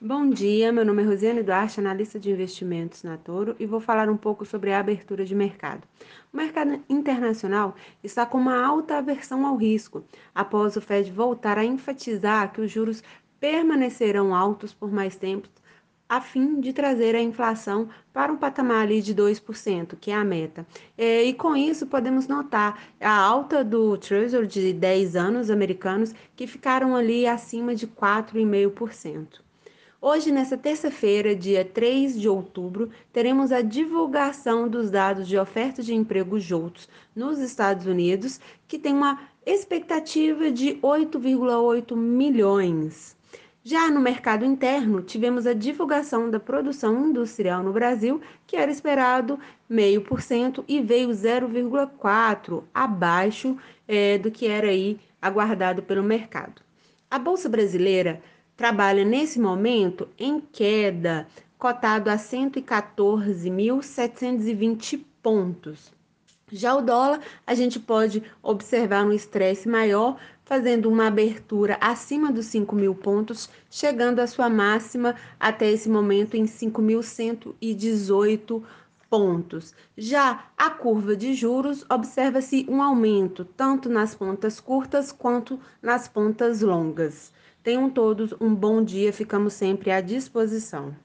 Bom dia, meu nome é Rosiane Duarte, analista de investimentos na Toro, e vou falar um pouco sobre a abertura de mercado. O mercado internacional está com uma alta aversão ao risco, após o Fed voltar a enfatizar que os juros permanecerão altos por mais tempo, a fim de trazer a inflação para um patamar ali de 2%, que é a meta. É, e com isso podemos notar a alta do Treasury de 10 anos americanos, que ficaram ali acima de 4,5%. Hoje, nessa terça-feira, dia 3 de outubro, teremos a divulgação dos dados de oferta de emprego JOLTS nos Estados Unidos, que tem uma expectativa de 8,8 milhões. Já no mercado interno, tivemos a divulgação da produção industrial no Brasil, que era esperado 0,5% e veio 0,4% abaixo é, do que era aí aguardado pelo mercado. A Bolsa Brasileira trabalha nesse momento em queda, cotado a 114.720 pontos. Já o dólar, a gente pode observar um estresse maior, fazendo uma abertura acima dos 5 mil pontos, chegando à sua máxima até esse momento em 5.118 pontos. Já a curva de juros, observa-se um aumento tanto nas pontas curtas quanto nas pontas longas. Tenham todos um bom dia, ficamos sempre à disposição.